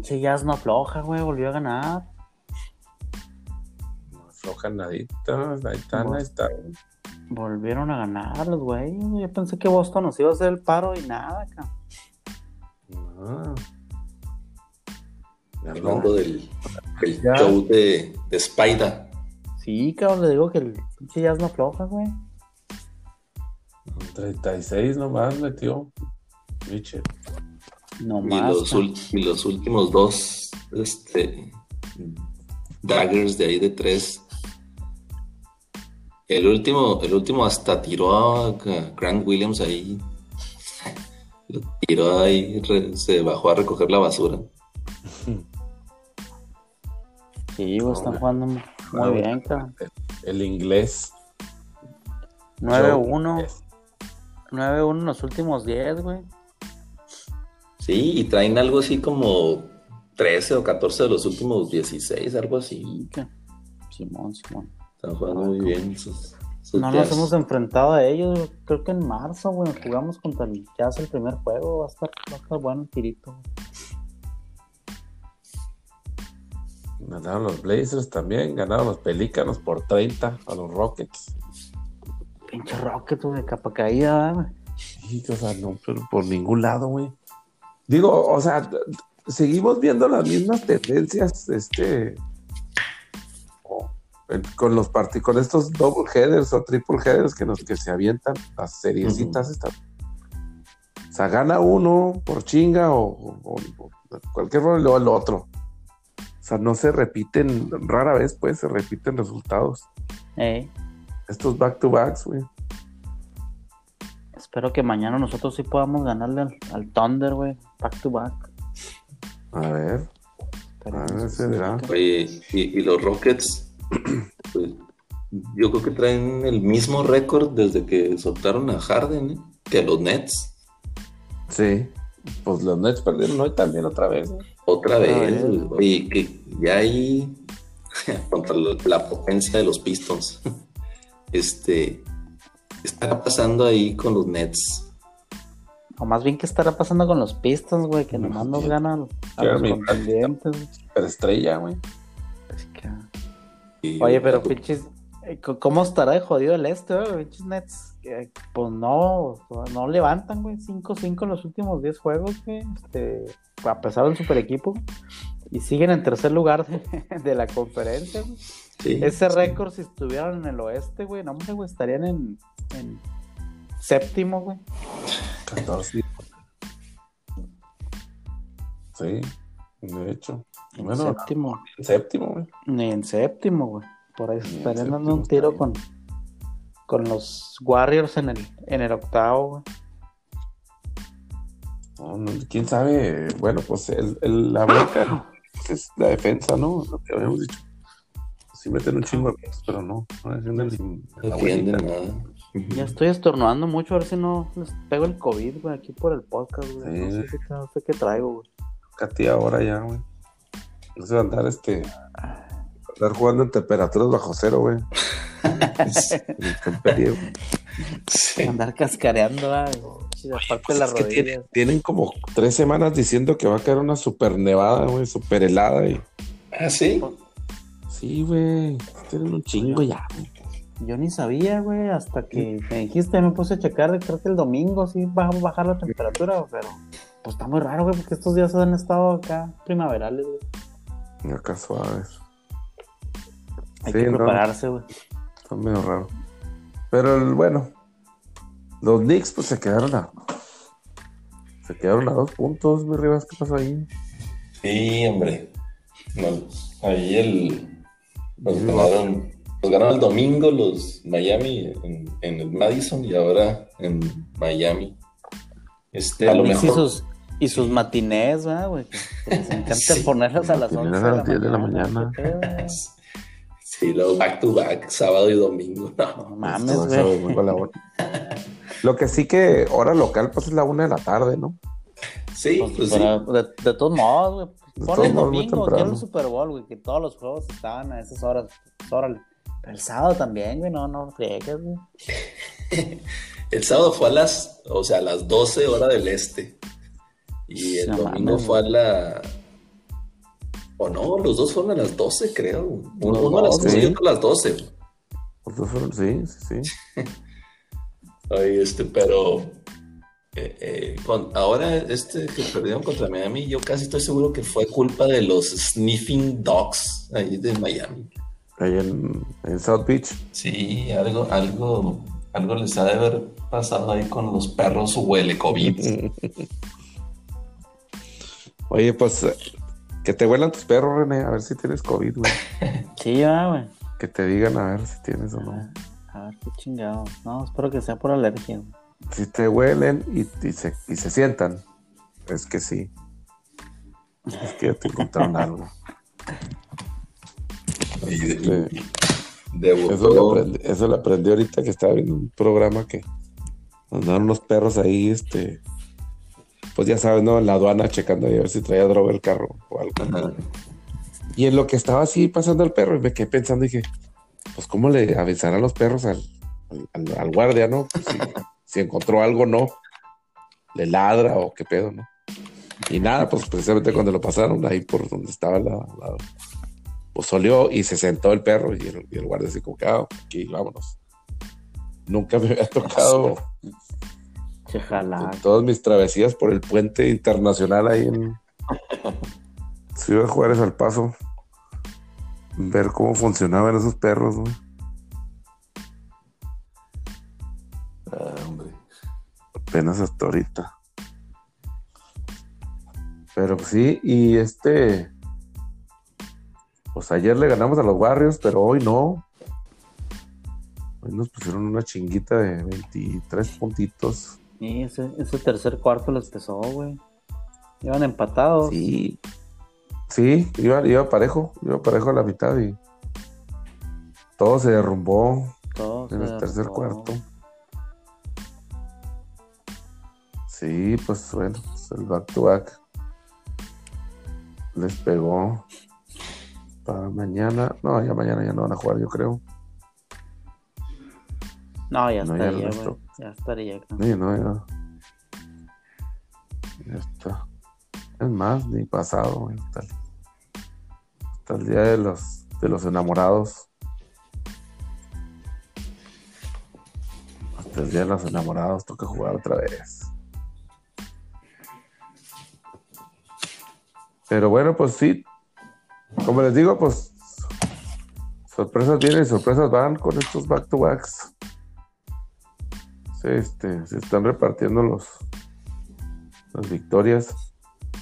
Pinche Jazz no afloja, güey, volvió a ganar. No aflojan nadita, ahí están, ahí están. Volvieron a ganar los güey. Yo pensé que Boston nos iba a hacer el paro y nada, cabrón. No. Ganó. Hablando del, show de, de Spider. Sí, cabrón, le digo que el pinche Jazz no afloja, güey. 36 nomás metió. Mitchell. No Y más. los, ul- y los últimos dos este, daggers de ahí de tres. El último, el último hasta tiró a Grant Williams ahí. Lo tiró ahí, re- se bajó a recoger la basura. Sí, güey, están jugando muy Ah, bien, cabrón. El inglés. 9-1. 9-1 en los últimos 10, güey. Sí, y traen algo así como 13 o 14 de los últimos 16, algo así. Simón, Simón. Están jugando muy bien sus, sus No nos hemos enfrentado a ellos, creo que en marzo, güey, jugamos contra el Jazz el primer juego, va a estar, va a estar bueno el tirito. Ganaron los Blazers también. Ganaron los Pelícanos por 30 a los Rockets. Pinche Rocket, güey, capa caída, güey. Sí, o sea, no, pero por ningún lado, güey. Digo, o sea, seguimos viendo las mismas tendencias, este, con los con estos double headers o triple headers que nos que se avientan las seriecitas estas. O sea, gana uno por chinga o, o- o- o cualquier rol y luego el otro. O sea, no se repiten, rara vez pues se repiten resultados. Estos back to backs, güey. Espero que mañana nosotros sí podamos ganarle al, al Thunder, güey, back to back. A ver, a ver, sé se si verá. que- Oye, y, y los Rockets, pues, yo creo que traen el mismo récord desde que soltaron a Harden, ¿eh? que los Nets. Sí. Pues los Nets perdieron hoy también otra vez. ¿no? Otra vez, vez. Oye, que ya hay contra la, la potencia de los Pistons. Este, ¿qué está pasando ahí con los Nets? O más bien, ¿qué estará pasando con los Pistons, güey? Que nomás nos ganan a los contendientes. Pero estrella, güey. Así que- Y- Oye, pero pinches, eh, ¿cómo estará de jodido el este, güey? Pinches Nets, que, pues no, no levantan, güey, 5-5 en los últimos 10 juegos, güey, este, a pesar del super equipo, y siguen en tercer lugar de, de la conferencia, güey. sí, Ese sí. récord, si estuvieran en el oeste, güey, no, hombre, güey, estarían en, en séptimo, güey. 14. Sí, de hecho. En Bueno, séptimo, en séptimo, güey. ni en séptimo, güey. Por ahí estarían dando un tiro con, con los Warriors en el, en el octavo, güey. No, no, Quién sabe, bueno, pues el, el- la bronca es la defensa, ¿no? Lo que habíamos dicho. Sí meten un chingo de puntos, pero no, no defienden ni la No defienden abuelita. nada. Ya estoy estornudando mucho, a ver si no les pego el COVID, güey, aquí por el podcast, güey. Sí. No, sé qué, no sé qué traigo, güey. Cati ahora ya, güey. No se va a andar este. Andar jugando en temperaturas bajo cero, güey. Sí. Andar cascareando, güey. Pues es que tienen, tienen como tres semanas diciendo que va a caer una super nevada, güey, super helada. Y... Ah, sí. Sí, güey. Tienen un chingo ya, güey. Yo ni sabía, güey, hasta que me dijiste, me puse a checar, creo que el domingo sí va a bajar la temperatura, pero pues está muy raro, güey, porque estos días han estado acá primaverales, güey. Acá suaves. Hay Sí, que no. prepararse, güey. Está medio raro. Pero el- bueno, los Knicks pues se quedaron a. Se quedaron a dos puntos, mi Rivas. ¿Qué pasó ahí? Sí, hombre. No, ahí el. Nos ganaron, nos ganaron el domingo los Miami en, en el Madison y ahora en Miami. Este, a lo mejor. Y sus, y sus matinés, ¿verdad, güey? Que, que les encanta Sí. ponerlas a las 11 Matinés a las 10 de la mañana. Sí, luego back to back, sábado y domingo. No. No mames, güey. Lo que sí que hora local pues es la una de la tarde, ¿no? Sí, Pues, pues sí. de, de todos modos, güey. Pon el domingo, quiero el Super Bowl, güey, que todos los juegos estaban a esas horas. Pues, órale. Pero el sábado también, güey, no, no friegues, güey. El sábado fue a las, o sea, a las 12 horas del este. Y el No domingo mames, fue a la O no, los dos fueron a las 12, creo. Uno, a las dos, 12 y otro a las 12. Los dos fueron- sí, sí, sí. Ay, este, pero eh, eh, con, ahora este que perdieron contra Miami, yo casi estoy seguro que fue culpa de los sniffing dogs ahí de Miami. Ahí en, en South Beach. Sí, algo, algo, algo les ha de haber pasado ahí con los perros huele COVID. Oye, pues que te huelan tus perros, René, a ver si tienes COVID, güey. Sí, ya, güey. Que te digan a ver si tienes o no. A ver qué chingado. No, espero que sea por alergia. güey. Si te huelen y, y se, y se sientan, es que sí. Es que ya te encontraron algo. Y de- Sí. y debutó- Eso lo, aprendí, eso lo aprendí ahorita que estaba viendo un programa que andaron unos perros ahí, este, pues ya sabes, ¿no? En la aduana checando ahí a ver si traía droga el carro o algo. Ajá. Y en lo que estaba así pasando el perro, y me quedé pensando y dije, pues cómo le avisarán los perros al, al, al guardia, ¿no? Pues, si, si encontró algo, no. Le ladra o qué pedo, ¿no? Y nada, pues precisamente cuando lo pasaron ahí por donde estaba la, la- pues olió y se sentó el perro y el, y el guardia así como ah, aquí, vámonos. Nunca me había tocado en todas mis travesías por el puente internacional ahí en Ciudad Juárez al Paso. Ver cómo funcionaban esos perros, güey. Ah, hombre. Apenas hasta ahorita. Pero sí, y este. Pues ayer le ganamos a los Warriors, pero hoy no. Hoy nos pusieron una chinguita de 23 puntitos. Y ese, ese tercer cuarto les pesó, güey. Iban empatados. Sí. Sí, iba, iba parejo, iba parejo a la mitad y todo se derrumbó Todos en se el tercer cuarto. Sí, pues bueno, pues, el back to back les pegó para mañana. No, ya mañana ya no van a jugar, yo creo. No, ya No, ya estaría, resto. Ya estaría. creo. Sí, no, ya. Ya está. Es más, ni pasado, güey, hasta, el, hasta el día de los, de los enamorados. Hasta el día de los enamorados toca jugar otra vez. Pero bueno, pues sí. Como les digo, pues sorpresas vienen y sorpresas van con estos back to backs. Se, este, se están repartiendo los las victorias.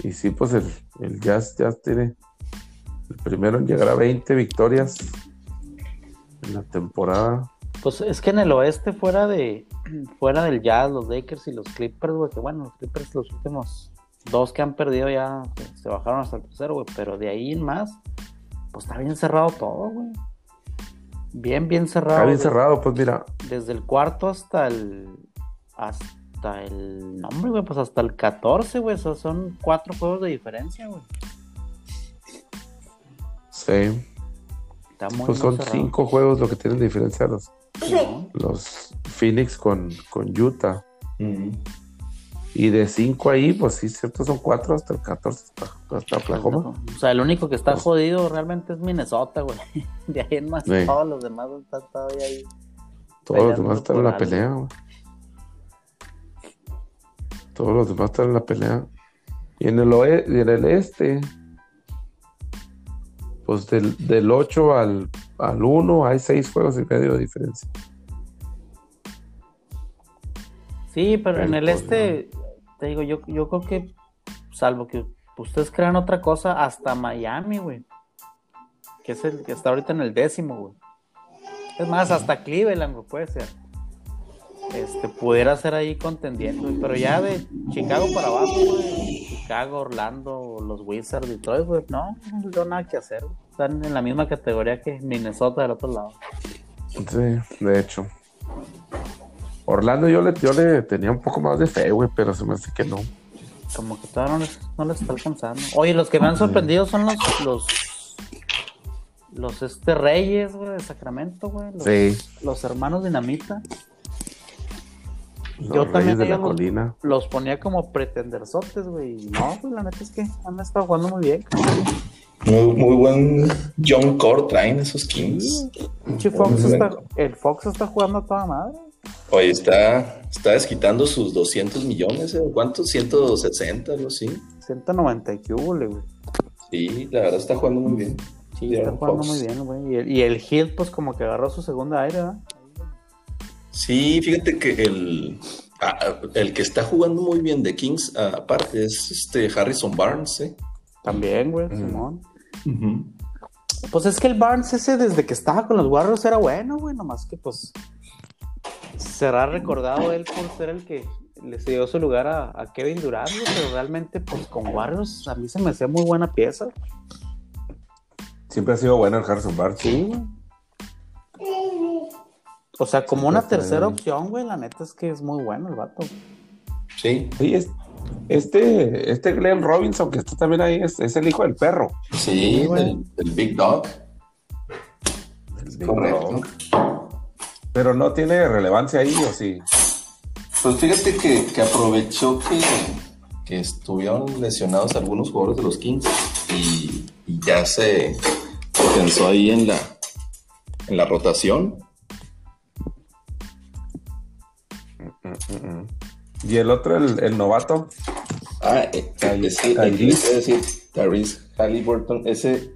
Y sí, pues el, el Jazz ya tiene el primero en llegar a 20 victorias en la temporada. Pues es que en el oeste, fuera de fuera del Jazz, los Lakers y los Clippers, güey, que bueno, los Clippers los últimos dos que han perdido ya se, bajaron hasta el tercero, güey, pero de ahí en más, pues está bien cerrado todo, güey. Bien, bien cerrado. Está bien cerrado, pues mira, Desde el cuarto hasta el hasta el nombre, güey, pues hasta el 14, güey, esos son cuatro juegos de diferencia, güey. sí, Está muy, pues son cerrado. cinco juegos lo que tienen de diferencia los, Simón. los Phoenix con, con Utah. Mm. Y de cinco ahí, pues sí, cierto, son cuatro hasta el 14, hasta, hasta Oklahoma. O sea, el único que está Pues- jodido realmente es Minnesota, güey. De ahí en más, Sí. todos los demás están todavía ahí. Todos los demás están en la algo. pelea, güey. Todos los demás están en la pelea. Y en el, oe- y en el este, pues del, del 8 al, al 1 hay 6 juegos y medio de diferencia. Sí, pero Pero, en el pues, este, te digo, yo, yo creo que, salvo que ustedes crean otra cosa, hasta Miami, güey. Que es el que está ahorita en el décimo, güey. Es más, hasta Cleveland, güey, puede ser. Este, pudiera ser ahí contendiente, güey. Pero ya de Chicago para abajo, güey. Chicago, Orlando, los Wizards, Detroit, güey. No, no tengo nada que hacer, güey. Están en la misma categoría que Minnesota del otro lado. Sí, de hecho. Orlando yo le, yo le tenía un poco más de fe, güey, pero se me hace que no. Como que todavía no les, no les está alcanzando. Oye, los que me han sorprendido son los, los, los este Reyes, güey, de Sacramento, güey. Los, Sí, los hermanos Dinamita. los Yo Reyes también de la los- colina. Los ponía como pretendersotes, güey. No, pues la neta es que han estado jugando muy bien. Muy, muy buen John Core traen esos Fox está, el Fox está jugando a toda madre. Oye, está, está desquitando sus 200 millones, ¿eh? ¿cuántos? 160, algo así. 190 y güey. Sí, la verdad está jugando muy bien. Sí, está jugando muy bien, güey. Y el, y el Hill, pues como que agarró su segunda aire, ¿verdad? Sí, fíjate que el, ah, el que está jugando muy bien de Kings, ah, aparte, es este Harrison Barnes, ¿eh? También, güey, Simón. Pues es que el Barnes ese desde que estaba con los Warriors era bueno, güey, nomás que pues será recordado él por ser el que le dio su lugar a, Kevin Durant, pero realmente pues con Warriors a mí se me hacía muy buena pieza. Siempre ha sido bueno el Harrison Barnes. Sí, O sea, como una tercera opción, güey, la neta es que es muy bueno el vato. Sí. Sí, es, este, este Glenn Robinson que está también ahí es, el hijo del perro. Sí, güey. El, Big Dog. Correcto. Pero no tiene relevancia ahí, ¿o sí? Pues fíjate que, aprovechó que, que, estuvieron lesionados algunos jugadores de los Kings y, ya se pensó ahí en la, en la rotación. Mm, mm, mm, ¿Y el otro, el, novato? Ah, eh, ese, Tyrese Halliburton, ese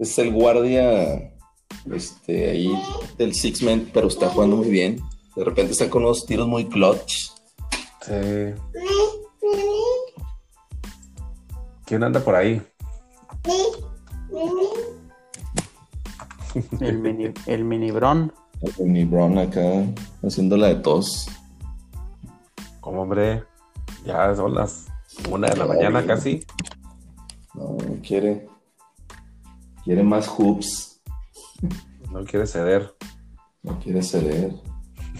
es el guardia este, ahí del Six Men, pero está jugando muy bien. De repente está con unos tiros muy clutch. Sí. ¿Quién anda por ahí? El mini, el mini Bron. El mini Bron acá haciendo la de tos. Como hombre, ya son las una de la mañana casi. No, quiere. Quiere más hoops. No quiere ceder. No quiere ceder.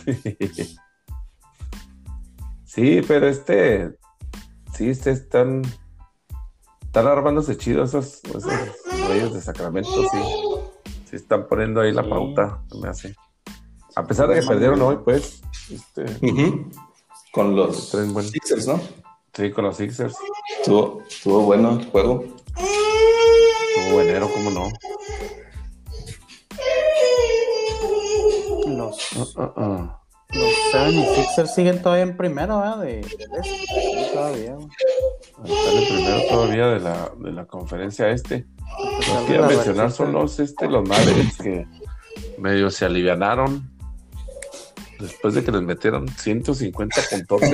sí, pero este. Sí, este están. Están armándose chido esos, esos reyes de Sacramento, sí. Sí, están poniendo ahí la pauta, me hace. A pesar de que perdieron hoy, pues. Este, con los Sixers, ¿no? Sí, con los Sixers. Estuvo, estuvo bueno el juego. Estuvo buenero, ¿cómo no? Los, uh, uh, uh. los siguen todavía en primero, ¿verdad? De, de todavía. Están en primero todavía de la, de la conferencia este. Los que mencionar son los, este, los Mavericks que medio se alivianaron después de que les metieron 150 puntos.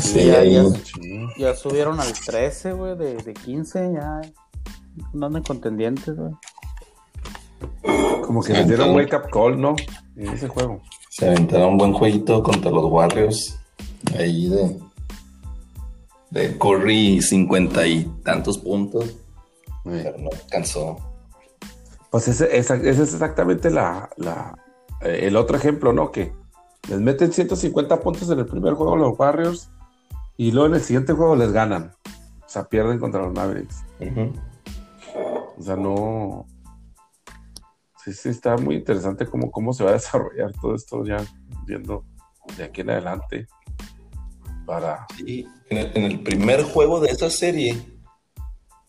Sí, ya, subieron al 13, güey, de, de, 15, ya no andan contendientes, güey. Como que les dieron wake up call, ¿no? En ese juego. Se aventaron un buen jueguito contra los Warriors. Ahí de. De Curry, cincuenta y tantos puntos. Pero no alcanzó. Pues ese, esa, ese es exactamente la, la, eh, el otro ejemplo, ¿no? Que les meten 150 puntos en el primer juego los Warriors y luego en el siguiente juego les ganan. O sea, pierden contra los Mavericks. O sea, no. Sí, sí, está muy interesante cómo, cómo se va a desarrollar todo esto ya viendo de aquí en adelante. Para. Sí, en el, primer juego de esta serie,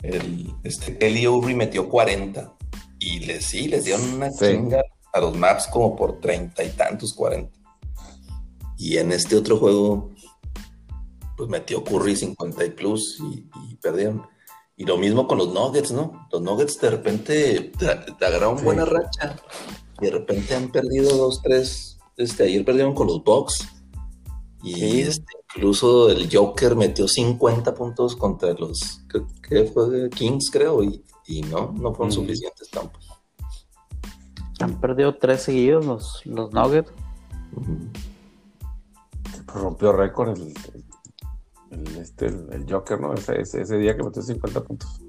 el, este, Eli metió 40. Y les, sí, les dieron una chinga a los maps como por treinta y tantos, cuarenta. Y en este otro juego, pues metió Curry 50 y plus y, perdieron. Y lo mismo con los Nuggets, ¿no? Los Nuggets de repente te, agarraron buena racha y de repente han perdido dos, tres. Este, ayer perdieron con los Bucks. Y este, incluso el Joker metió 50 puntos contra los ¿qué fue Kings, creo, y, no, no fueron suficientes tampoco. Han perdido tres seguidos los, los Nuggets. rompió récord el, el, este, el, Joker, ¿no? Ese, ese, día que metió 50 puntos.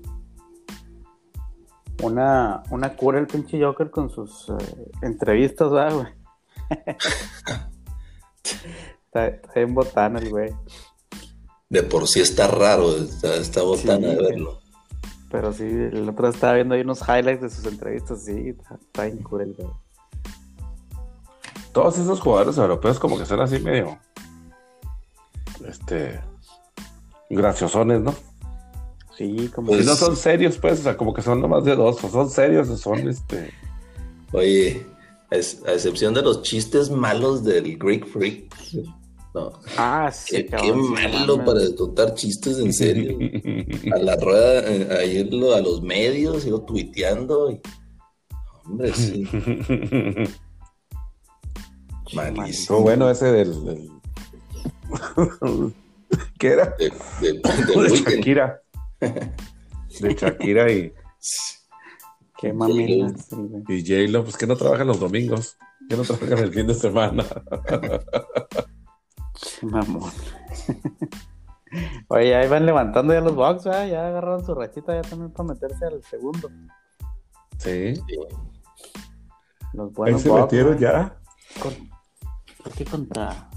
Una, una cura el pinche Joker con sus eh, entrevistas, ¿verdad, güey? está, en botana el güey. De por sí está raro, está, botana de verlo. Pero sí, el otro estaba viendo ahí unos highlights de sus entrevistas, sí, está, en el Todos esos jugadores europeos como que son así medio, este, graciosones, ¿no? Sí, como Y Pues- no son serios, pues, o sea, como que son nomás de dos, o son serios, o son este. Oye, a ex- a excepción de los chistes malos del Greek Freak. No, Ah, sí, qué, qué cabrón, sí, malo para contar chistes en serio. A la rueda, eh, a irlo a los medios, irlo tuiteando. y- Hombre, sí, malísimo. Bueno ese del. del- ¿Qué era? De. Shakira. De Shakira y, Qué mamila. y J-Lo, pues que no trabajan los domingos, que no trabajan el fin de semana. Qué mamón. Oye, ahí van levantando ya los box. Ya agarraron su rachita ya también para meterse al segundo. Sí, Los ahí buenos se Bucks, metieron ya. ¿Por qué contra...?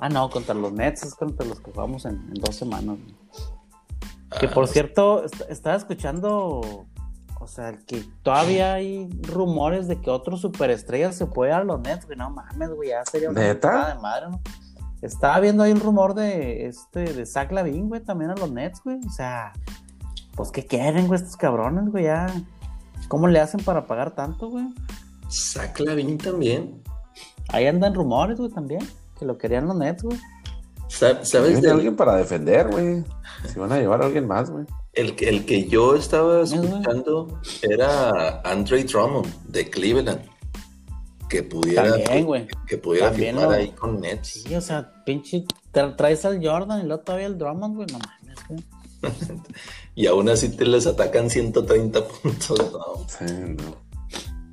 Ah, no, contra los Nets es contra los que jugamos en, en dos semanas. güey. Que Ah, por cierto, est- estaba escuchando, o sea, que todavía hay rumores de que otro superestrella se puede ir a los Nets, güey. No mames, güey, ya sería una ¿Neta? de madre, ¿no? Estaba viendo ahí un rumor de este, de Zach Lavin, güey, también a los Nets, güey. O sea, pues ¿qué quieren, güey, estos cabrones, güey? Ya. ¿Cómo le hacen para pagar tanto, güey? Zach Lavin también. Ahí andan rumores, güey, también. Que lo querían los Nets, güey. Sa- ¿Sabes? Del- alguien para defender, güey. Si van a llevar a alguien más, güey. El, que- el que yo estaba escuchando era Andre Drummond de Cleveland. Que pudiera, También, güey. que pudiera También firmar lo- ahí con Nets. Sí, o sea, pinche, tra- traes al Jordan y luego todavía el Drummond, güey, no mames, güey. Y aún así te les atacan 130 puntos. No, Sí, no.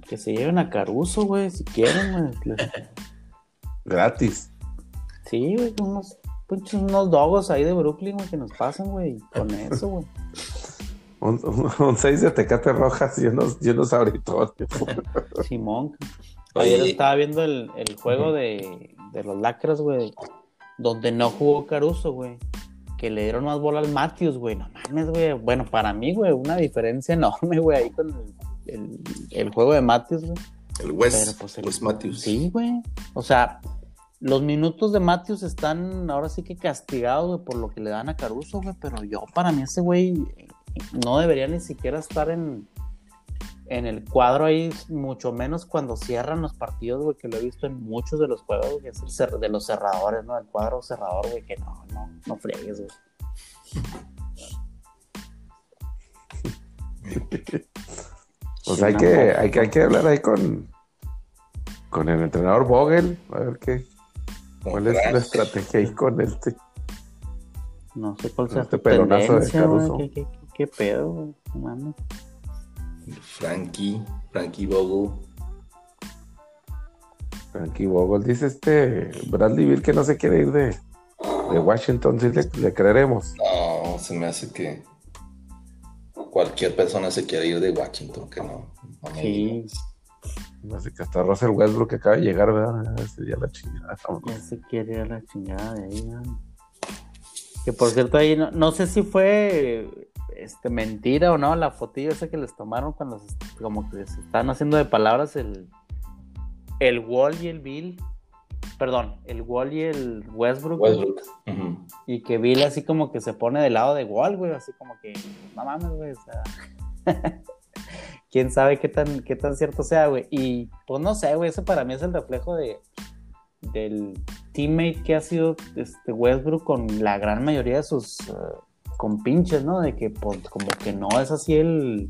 Que se lleven a Caruso, güey, si quieren, güey. Gratis. Sí, güey, unos, unos dogos ahí de Brooklyn, güey, que nos pasan, güey, con eso, güey. Un, un, un seis de tecate rojas y unos, y unos abritones. Simón. Ayer Oye. estaba viendo el, el juego de, de los lacras, güey, donde no jugó Caruso, güey. Que le dieron más bola al Matthews, güey. No mames, güey. Bueno, para mí, güey, una diferencia enorme, güey, ahí con el, el, el juego de Matthews, güey. el West, Pero, pues, el- Wes Matthews. Sí, güey. O sea, los minutos de Matthews están ahora sí que castigados, güey, por lo que le dan a Caruso, güey. Pero yo, para mí, ese güey no debería ni siquiera estar en, en el cuadro ahí, mucho menos cuando cierran los partidos, güey, que lo he visto en muchos de los juegos, güey, es el cer- de los cerradores, ¿no? El cuadro cerrador, güey, que no, no, no friegues, güey. Pues hay que, hay que, hay que hablar ahí con, con el entrenador Vogel, a ver qué, cuál es la estrategia ahí con este. No sé cuál sea Este pelonazo de Caruso. ¿Qué, qué, qué- qué pedo, güey? No mames. Frankie, Frankie Vogel. Frankie Vogel dice este Bradley Bill que no se quiere ir de, de Washington, si le, le creeremos. No, se me hace que cualquier persona se quiere ir de Washington, que no. no Sí. Así que hasta Russell Westbrook que acaba de llegar, ¿verdad? Ese ya la chingada. Ya se quiere ir a la chingada de ahí, ¿no? Que por cierto, ahí no, no sé si fue este, mentira o no la fotillo esa que les tomaron cuando se- como que se están haciendo de palabras el, el Wall y el Bill. Perdón, el Wall y el Westbrook. Westbrook. Ujú. Y que Bill así como que se pone del lado de Wall, güey, así como que, no mames, güey, o sea. Quién sabe qué tan, qué tan cierto sea, güey. Y pues no sé, güey, eso para mí es el reflejo de del teammate que ha sido este Westbrook con la gran mayoría de sus eh, compinches, ¿no? De que pues como que no es así el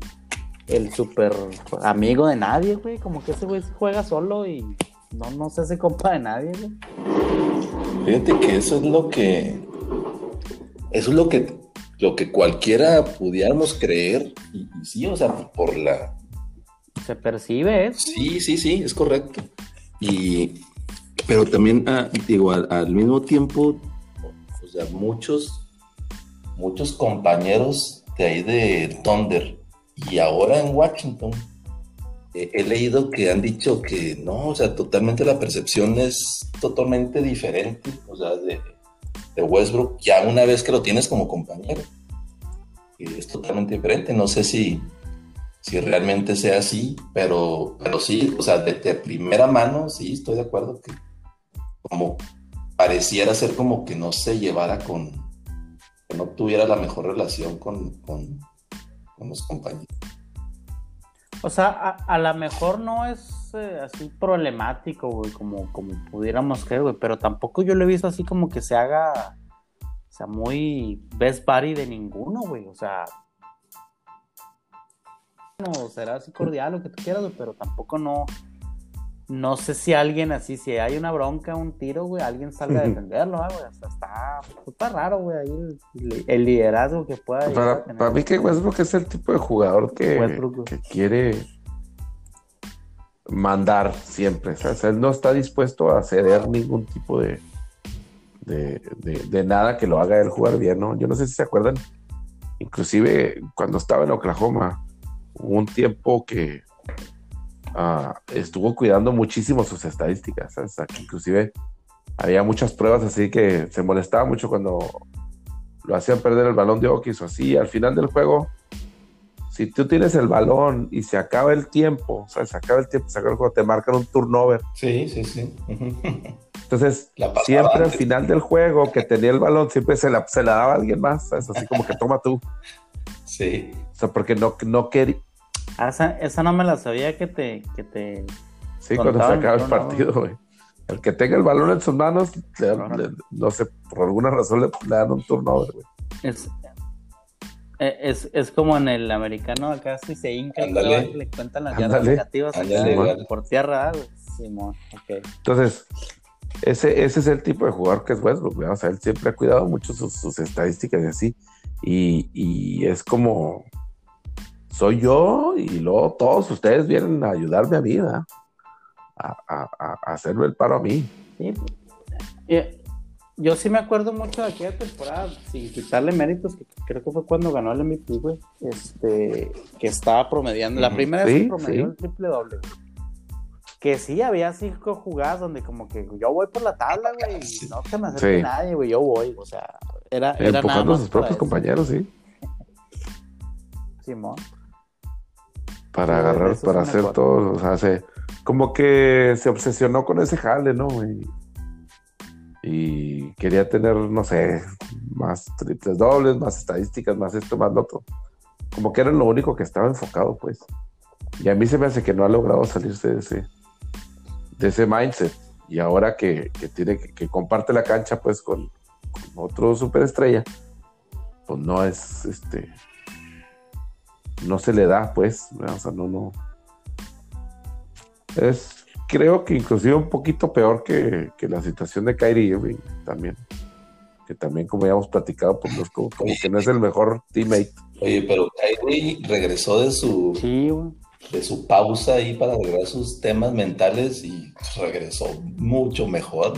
el super amigo de nadie, güey, como que ese güey juega solo y no, no se hace compa de nadie, güey. Fíjate que eso es lo que. Eso es lo que, lo que cualquiera pudiéramos creer. Y, y sí, o sea, por la. Se percibe eso. Sí, sí, sí, es correcto. Y. Pero también, ah, digo, al, al mismo tiempo, o sea, muchos, muchos compañeros de ahí de Thunder y ahora en Washington, eh, he leído que han dicho que no, o sea, totalmente la percepción es totalmente diferente, o sea, de, de Westbrook, ya una vez que lo tienes como compañero, es totalmente diferente, no sé si, si realmente sea así, pero, pero sí, o sea, de, de primera mano, sí, estoy de acuerdo que como pareciera ser como que no se llevara con, que no tuviera la mejor relación con, con, los compañeros. O sea, a, lo mejor no es eh, así problemático, güey, como, como pudiéramos creer, güey, pero tampoco yo lo he visto así como que se haga, o sea, muy best buddy de ninguno, güey, o sea, no será así cordial lo que tú quieras, güey, pero tampoco no, no sé si alguien así, si hay una bronca, un tiro, güey, alguien salga a defenderlo, ah, güey. está, está raro, güey, ahí el, liderazgo que pueda. Para, para mí que Westbrook es el tipo de jugador que, que quiere mandar siempre. O sea, él no está dispuesto a ceder ningún tipo de, de, de, nada que lo haga él jugar bien, ¿no? Yo no sé si se acuerdan, inclusive cuando estaba en Oklahoma, hubo un tiempo que Ah, estuvo cuidando muchísimo sus estadísticas. inclusive había muchas pruebas así que se molestaba mucho cuando lo hacían perder el balón de Okis o así. Al final del juego, si tú tienes el balón y se acaba el tiempo, o sea, se acaba el tiempo, se acaba el juego, te marcan un turnover. Sí, sí, sí. Entonces, siempre al final del juego que tenía el balón, siempre se la, se la daba a alguien más, Así como que toma tú. Sí. O sea, porque no, no, quería, Ah, esa, no me la sabía que te. Que te sí, cuando se acaba el partido, güey. El que tenga el balón en sus manos, no sé, por alguna razón le, dan un turnover, güey. Es, eh, es, es, como en el americano, acá si se hinca, le cuentan las yardas negativas por tierra, güey. Simón, Entonces, ese, ese es el tipo de jugador que es Westbrook, güey. O sea, él siempre ha cuidado mucho sus, sus estadísticas y así. Y, y es como, soy yo y luego todos ustedes vienen a ayudarme a mí, A, hacerme el paro a mí. Sí. Eh, yo sí me acuerdo mucho de aquella temporada, sin quitarle méritos, que creo que fue cuando ganó el MVP, güey, este, que estaba promediando, la primera vez que promedió el triple doble, Que sí, había cinco jugadas donde como que yo voy por la tabla, güey, y no se me acerque nadie, güey, yo voy, o sea, era... era Empujando a sus propios compañeros, sí. Simón para agarrar, para hacer todo, o sea, se, como que se obsesionó con ese jale, ¿no? Y, y quería tener, no sé, más triples dobles, más estadísticas, más esto, más lo otro. Como que era lo único que estaba enfocado, pues. Y a mí se me hace que no ha logrado salirse de ese, de ese mindset. Y ahora que, tiene que, comparte la cancha, pues, con, con otro superestrella, pues no es este no se le da, pues, o sea, no, no. Es, creo que inclusive un poquito peor que, la situación de Kyrie Irving también. Que también, como ya hemos platicado, pues como, que no es el mejor teammate. Oye, pero Kyrie regresó de su, de su pausa ahí para arreglar sus temas mentales y regresó mucho mejor.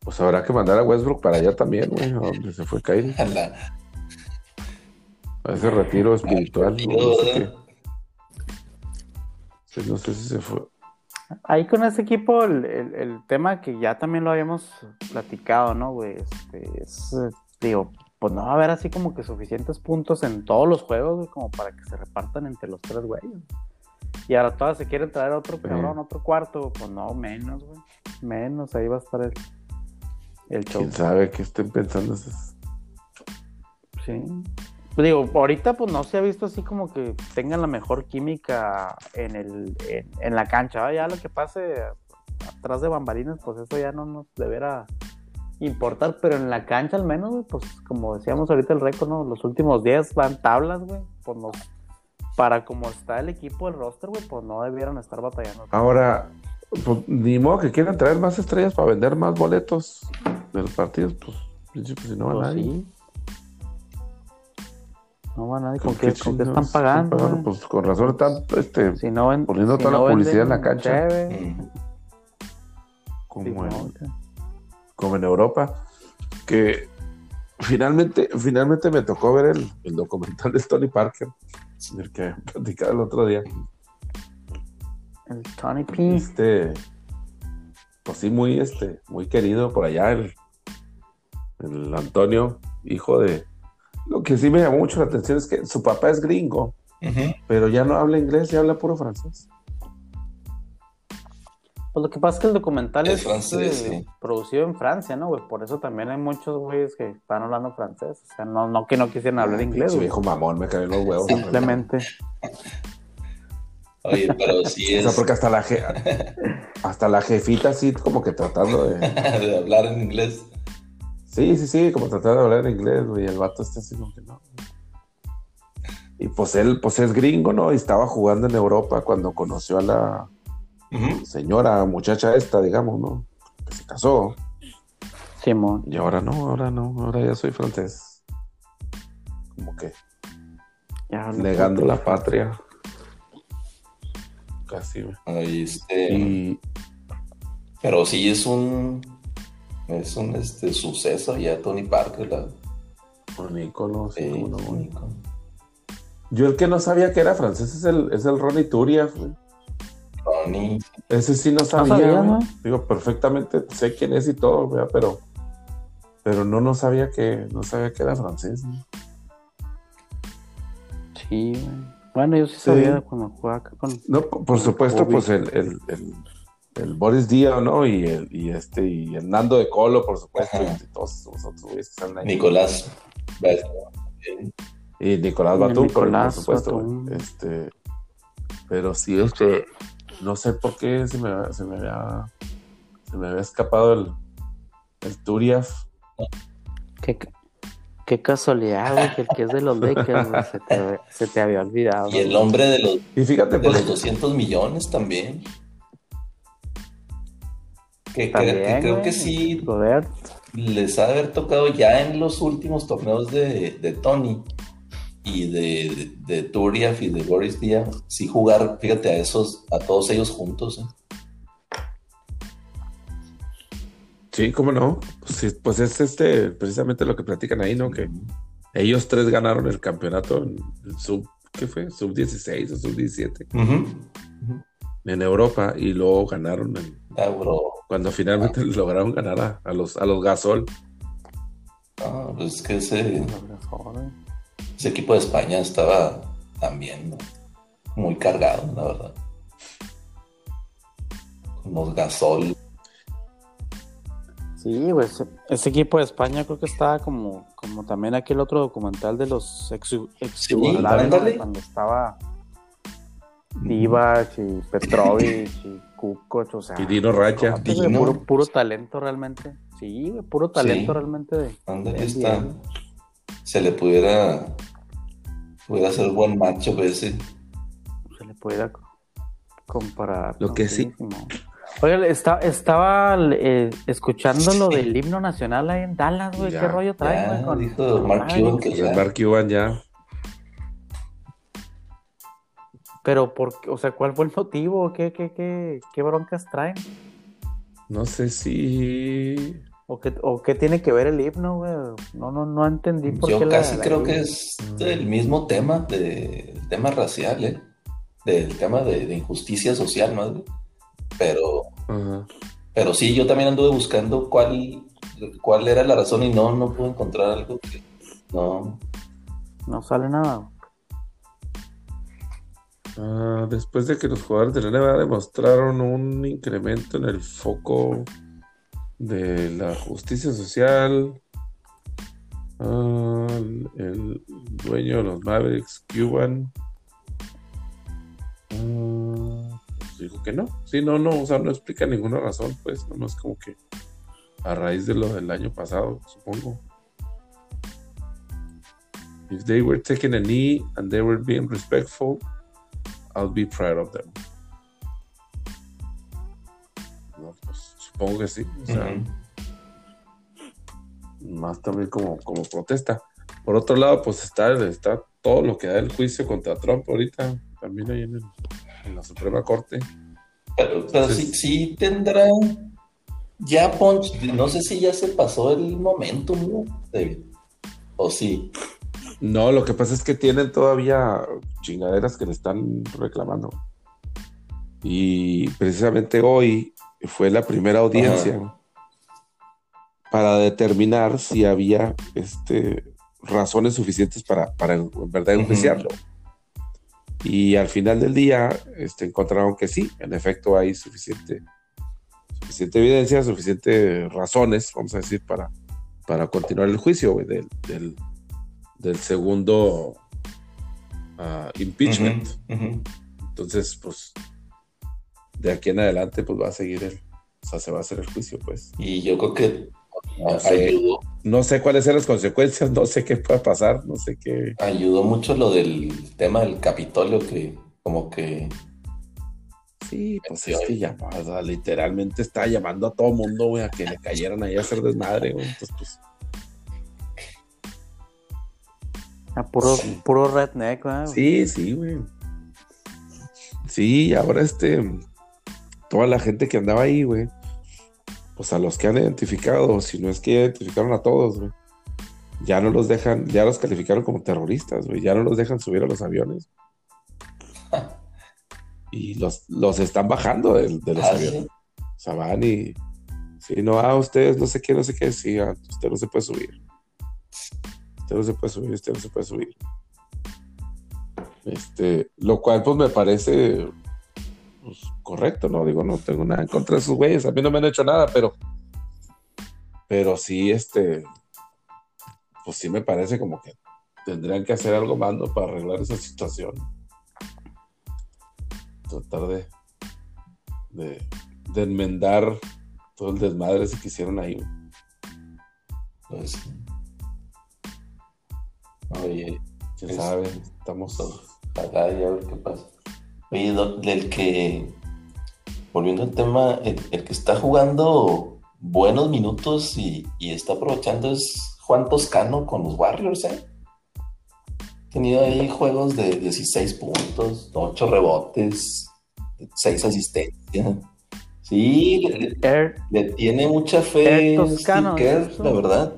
Pues habrá que mandar a Westbrook para allá también, güey, donde se fue Kyrie. A ese retiro espiritual. No, sé, si se fue. Ahí con ese equipo, el, tema que ya también lo habíamos platicado, ¿no, güey? Este, es, digo, pues no va a haber así como que suficientes puntos en todos los juegos, güey, como para que se repartan entre los tres güeyes. Y ahora todas se quieren traer otro cabrón, otro cuarto, pues no, menos, güey. Menos, ahí va a estar el, el show. ¿Quién sabe qué estén pensando esos? Sí. Digo, ahorita pues no se ha visto así como que tengan la mejor química en, el, en, la cancha. Ya lo que pase atrás de bambalinas, pues eso ya no nos deberá importar, pero en la cancha al menos, pues como decíamos ahorita el récord, ¿no? Los últimos días van tablas, güey, pues no, para como está el equipo, el roster, güey, pues no debieron estar batallando. Ahora, pues, ni modo que quieran traer más estrellas para vender más boletos de los partidos, pues, pues si no va pues nadie. No va nadie. ¿Con, qué, ¿con qué están pagando? Pues con razón están este, poniendo toda la publicidad en la cancha. Como, en, como en Europa. Que finalmente, finalmente me tocó ver el, el documental de Tony Parker, el que platicaba el otro día. El Tony P. Este, pues sí, muy, este, muy querido por allá, el, el Antonio, hijo de, lo que sí me llamó mucho la atención es que su papá es gringo, pero ya no habla inglés, ya habla puro francés. Pues lo que pasa es que el documental Es es, francés, eh, sí. producido en Francia, ¿no, güey? Por eso también hay muchos güeyes que están hablando francés. O sea, no, no que no quisieran hablar inglés, Su hijo mamón, me caen los huevos. Simplemente. Oye, pero sí O es sea, porque hasta la, je- hasta la jefita así como que tratando de... de hablar en inglés. Sí, sí, sí, como tratando de hablar en inglés, güey. El vato está así como que no. Y pues él, pues es gringo, ¿no? Y estaba jugando en Europa cuando conoció a la señora, muchacha esta, digamos, ¿no? Que se casó. Simón. Y ahora no, ahora no, ahora ya soy francés. Como que Ya negando la patria. Casi, güey. Ahí, este, Y Pero sí es un es un este suceso ya Tony Parker la por sí, no. Yo el que no sabía que era francés es el, es el Ronnie Turia, güey. Tony Ese sí no sabía. ¿no? Digo, perfectamente sé quién es y todo, güey, pero pero no no sabía que no sabía que era francés. ¿no? Sí, güey. Bueno, yo sí Sí. sabía cuando jugaba acá con. No, por por supuesto, pues el, el, el, el Boris Díaz, ¿no? Y el, y este, y el Nando de Colo, por supuesto, Ajá. y todos los otros güeyes que están ahí. Nicolás. Y Nicolás Batum, Nicolás por supuesto, Batum. Este, pero sí, este, no sé por qué se me, se me había, se me había escapado el, el Turiaf. Qué, qué casualidad, güey, que el que es de los Lakers, güey, se te, se te había olvidado. y el hombre de los Y fíjate, de pues, los 200 millones también. Que, También, que creo que sí Joder, les ha de haber tocado ya en los últimos torneos de, de Tony y de, de, de Turiaf y de Boris Díaz, sí jugar, fíjate, a esos, a todos ellos juntos. ¿eh? sí, cómo no. Pues, sí, pues es este, precisamente lo que platican ahí, ¿no? Que ellos tres ganaron el campeonato en el sub, ¿qué fue? Sub 16 o sub 17 Ujú. en Europa y luego ganaron en- bro. Cuando finalmente lograron ganar a, a los a los Gasol. Ah, pues es que ese, ese equipo de España estaba también ¿no? muy cargado, la verdad. Con los Gasol. Sí, güey, ese, equipo de España creo que estaba como, como también aquel otro documental de los ex, ex Sí, cuando estaba Divac y Petrovic y O sea, Y Dino Racha. Dino. puro, puro talento realmente. Sí, güey, puro talento Sí. realmente de, Ándale, de está. NBA. Se le pudiera, pudiera hacer buen macho ese. se le pudiera co- comparar. Lo ¿no? que sí. Oiga, está, estaba eh, escuchando lo del himno nacional ahí en Dallas, güey. ¿Qué rollo trae, güey? con- dijo Mark? Cuban que ya. el Mark Cuban ya. Pero, por, o sea, ¿cuál fue el motivo? ¿Qué, qué, qué, qué broncas traen? No sé si. ¿O qué, ¿O qué tiene que ver el himno, güey? No, no, no entendí por Yo qué casi la- creo que es del mismo tema, de, el tema racial, ¿eh? Del tema de, de injusticia social, más bien. Pero, pero sí, yo también anduve buscando cuál, cuál era la razón y no, no pude encontrar algo que no. No sale nada. Ah, después de que los jugadores de la NBA demostraron un incremento en el foco de la justicia social, ah, el dueño de los Mavericks, Cuban, pues dijo que no. Sí, no, no, o sea, no explica ninguna razón, pues, nomás como que a raíz de lo del año pasado, supongo. If they were taking a knee and they were being respectful, I'll be proud of them. No, pues, supongo que sí. O sea, Ujú. más también como, como protesta. Por otro lado, pues está, está todo lo que da el juicio contra Trump ahorita, también ahí en, el- en la Suprema Corte. Pero, pero sí, Entonces- sí tendrá ya Ponch, no sé si ya se pasó el momento, ¿no? David? O sí. No, lo que pasa es que tienen todavía chingaderas que le están reclamando. Y precisamente hoy fue la primera audiencia para determinar si había este, razones suficientes para, para en verdad enjuiciarlo. Y al final del día este, encontraron que sí, en efecto hay suficiente suficiente evidencia, suficientes razones, vamos a decir, para, para continuar el juicio del, del, del, segundo uh, impeachment. Entonces, pues, de aquí en adelante, pues va a seguir el, o sea, se va a hacer el juicio, pues. Y yo creo que no sé, no sé cuáles son las consecuencias, no sé qué pueda pasar, no sé qué. Ayudó mucho lo del tema del Capitolio, que como que Sí, pues es que ya, literalmente está llamando a todo mundo, güey, a que le cayeran ahí a hacer desmadre, güey. Entonces, pues. A puro, puro redneck, güey. Sí, sí, güey. Sí, ahora este. Toda la gente que andaba ahí, güey. Pues a los que han identificado, si no es que identificaron a todos, güey. Ya no los dejan, ya los calificaron como terroristas, güey. Ya no los dejan subir a los aviones y los, los están bajando de, los ah, aviones. O sea, van y si no, a ah, ustedes no sé qué, no sé qué, sí, ah, usted no se puede subir. Usted no se puede subir, usted no se puede subir. Este, lo cual pues me parece pues, correcto, ¿no? Digo, no tengo nada en contra de esos güeyes, a mí no me han hecho nada, pero pero sí, este, pues sí me parece como que tendrían que hacer algo más. Para arreglar esa situación tratar de, de, enmendar todo el desmadre que hicieron ahí. Pues, oye, quién sabe, estamos todos. Acá ya a ver qué pasa. Oye, del que, volviendo al tema, el, que está jugando buenos minutos y, y, está aprovechando es Juan Toscano con los Warriors, ¿eh? tenido ahí juegos de 16 puntos, 8 rebotes, 6 asistencias. Sí, le, tiene mucha fe Toscano, la verdad.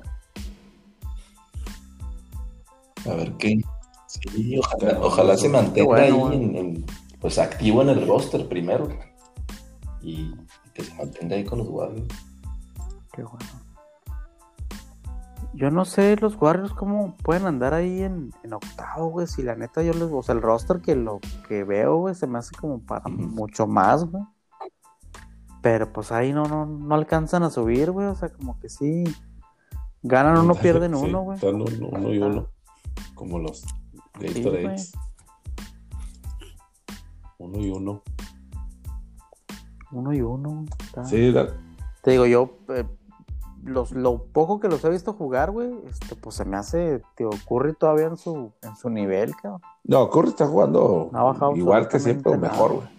A ver qué. Sí, ojalá, se mantenga ahí En, pues activo en el roster primero. Y, que se mantenga ahí con los Warriors. Qué bueno. Yo no sé los Warriors cómo pueden andar ahí en, octavo, güey. Si la neta yo les. O sea, el roster que lo que veo, güey, se me hace como para mucho más, güey. Pero pues ahí no, no, no alcanzan a subir, güey. O sea, como que sí. Ganan uno, pierden uno, güey. Están uno, y uno. Como los Gatorades. uno y uno. Uno y uno. Sí, Te digo, yo. Eh, los, lo poco que los he visto jugar, güey, este, pues se me hace, tío, Curry todavía en su, en su nivel, cabrón. No, Curry está jugando igual que siempre o mejor, güey.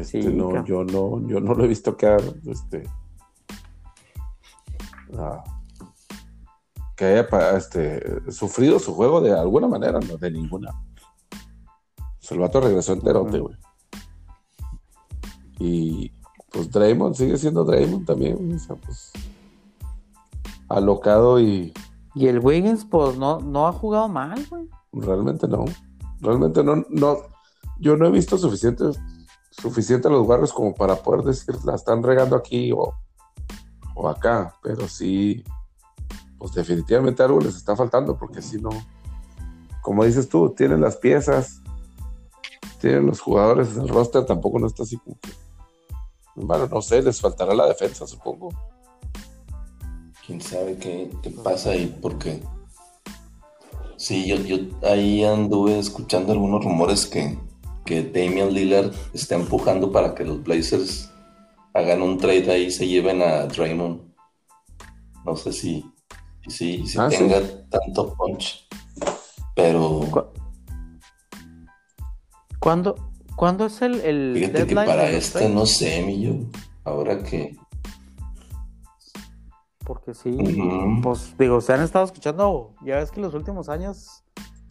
Este, no, yo no, yo no lo he visto quedar, este, que haya este, sufrido su juego de alguna manera, no de ninguna. el vato regresó enterote, güey. Y pues Draymond sigue siendo Draymond también, o sea, pues alocado y... Y el Wiggins, pues no, no ha jugado mal, güey. Realmente no. Realmente no, no. Yo no he visto suficiente, suficiente los barrios como para poder decir, la están regando aquí o, o acá. Pero sí, pues definitivamente algo les está faltando, porque si no, como dices tú, tienen las piezas, tienen los jugadores, el roster tampoco no está así como que. Bueno, no sé, les faltará la defensa, supongo quién sabe qué, pasa ahí, porque sí, yo, yo ahí anduve escuchando algunos rumores que, que Damian Lillard está empujando para que los Blazers hagan un trade ahí y se lleven a Draymond. No sé si, si, si ah, tenga tanto punch, pero... ¿Cuándo, ¿Cuándo es el, el Fíjate que para este no sé, mi Ahora que porque sí, pues digo, se han estado escuchando, ya ves que los últimos años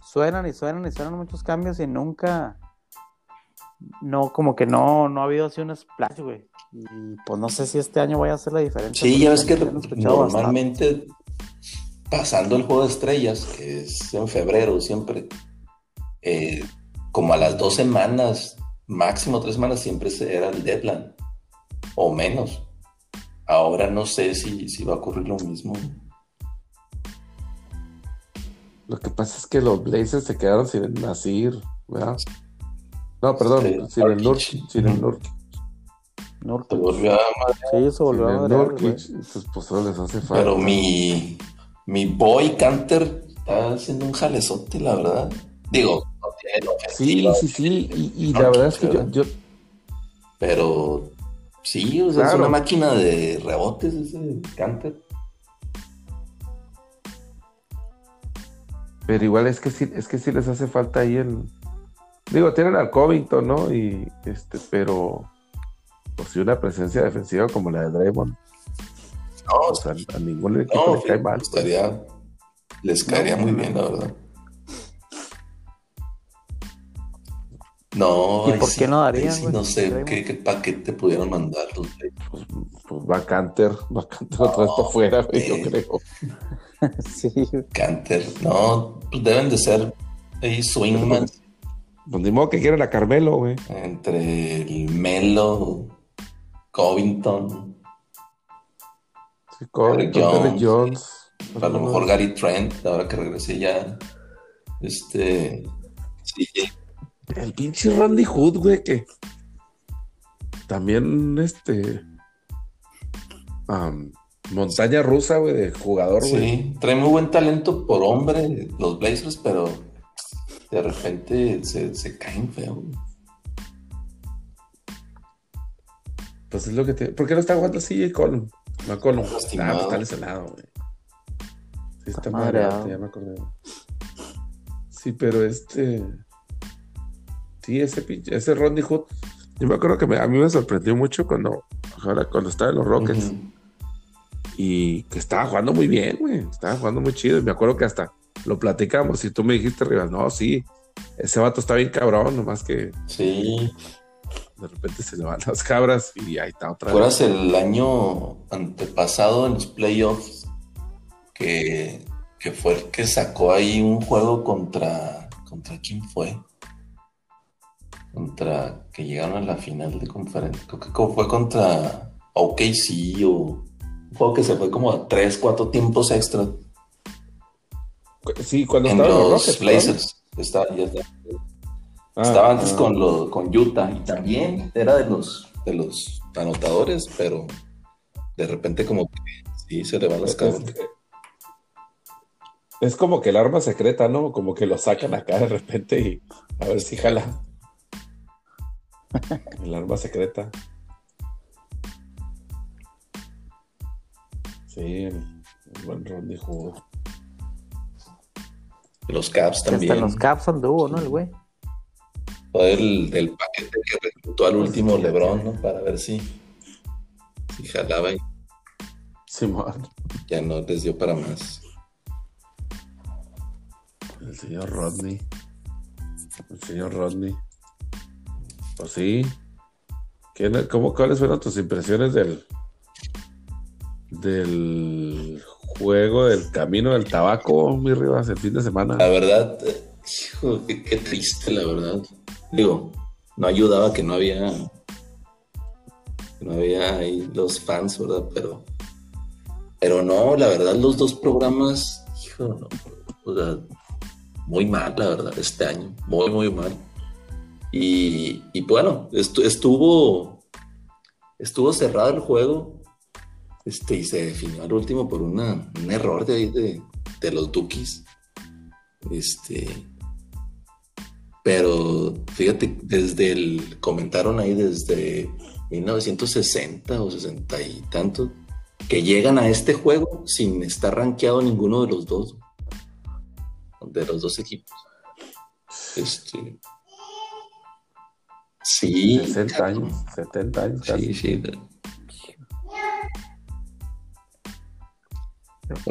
suenan y suenan y suenan muchos cambios y nunca, no, como que no, no ha habido así un splash, güey. Y pues no sé si este año vaya a ser la diferencia. Sí, ya ves que normalmente pasando el juego de estrellas, que es en febrero siempre, eh, como a las dos semanas, máximo tres semanas, siempre era el deadline, o menos. Ahora no sé si, si va a ocurrir lo mismo. Lo que pasa es que los Blazers se quedaron sin el Nasir, ¿verdad? No, perdón, sin, el Nur, sin el Se Nurkic. volvió a Sí, se volvió a Sin el madrear, Nurkic, solo les hace falta. Pero mi, mi boy Canter está haciendo un jalezote, la verdad. Digo, no tiene la Sí, ofensiva, sí, sí. Y, y la verdad es que yo, Pero sí, o sea, es una máquina de rebotes ese Canter. Pero igual es que sí, es que sí les hace falta ahí el. Digo, tienen al Covington, ¿no? Y este, pero pues sí una presencia defensiva como la de Draymond. No, O sea, a ningún equipo no, le cae mal. estaría, les caería muy bien, la verdad. No, ¿Y por sí, qué no darían, sí no sé qué, qué paquete pudieron mandar los. Pues, pues va Canter, va Canter otra vez para afuera, güey, yo eh. creo. Sí. Canter, no, pues deben de ser ahí swingman Pues ni modo que quieren a Carmelo, güey. entre el Melo, Covington, Covington, Jones. Jones. a lo mejor Gary Trent, ahora que regresé ya. Este, sí, El pinche Randy Hood, güey, que también este am, montaña rusa, güey, de jugador, güey. sí, trae muy buen talento por hombre los Blazers, pero de repente se, se caen feo. Pues es lo que te. ¿Por qué no está jugando así Colum? McCollum. Ah, pues está lesionado, güey. Sí, está madreado, ya me acordé. Sí, pero este. Sí, ese pinche, ese Randy Hood. Yo me acuerdo que me- a mí me sorprendió mucho cuando, ahora, cuando estaba en los Rockets. Y que estaba jugando muy bien, güey. Estaba jugando muy chido. Y me acuerdo que hasta lo platicamos. Y tú me dijiste, Rivas, no, sí. Ese vato está bien cabrón, nomás que Sí, de repente se le van las cabras y ahí está otra vez. ¿Recuerdas el año antepasado en los playoffs? Que, que fue el que sacó ahí un juego contra. ¿Contra quién fue? Contra. que llegaron a la final de conferencia. Creo que fue contra OKC o. Un juego que se fue como a 3, 4 tiempos extra Sí, cuando en estaban los, los Rockets. ¿no? Blazers. Está- ya está. Ah, Estaba antes ah. con, lo, con Utah y también era de los, de los anotadores, pero de repente como que sí se le van las cabras. Es, es como que el arma secreta, ¿no? Como que lo sacan acá de repente y a ver si jala. El arma secreta. Sí, el, el buen Randy Hood. Los Caps Que hasta en también. los Caps anduvo, ¿no? El güey. El del paquete que reclutó al último Lebron, ¿no? Para ver si, si jalaba y Simón, ya no les dio para más. el señor Rodney. El señor Rodney. Pues sí. ¿Quién- cómo, ¿Cuáles fueron tus impresiones del del juego del camino del tabaco, mi Rivas, el fin de semana? La verdad, hijo, qué triste, la verdad. Digo, no ayudaba que no había no había ahí los fans, ¿verdad? Pero, pero no, la verdad, los dos programas, hijo, no, o sea, muy mal, la verdad, este año, muy, muy mal. Y, y bueno, estu- estuvo, estuvo cerrado el juego, este, y se definió al último por una, un error de de, de los Dukis. Este. Pero fíjate, desde el. Comentaron ahí desde 1960 o 60 y tanto. Que llegan a este juego sin estar rankeado ninguno de los dos. De los dos equipos. Este. Sí. 60 años, 70 años casi. Sí, sí.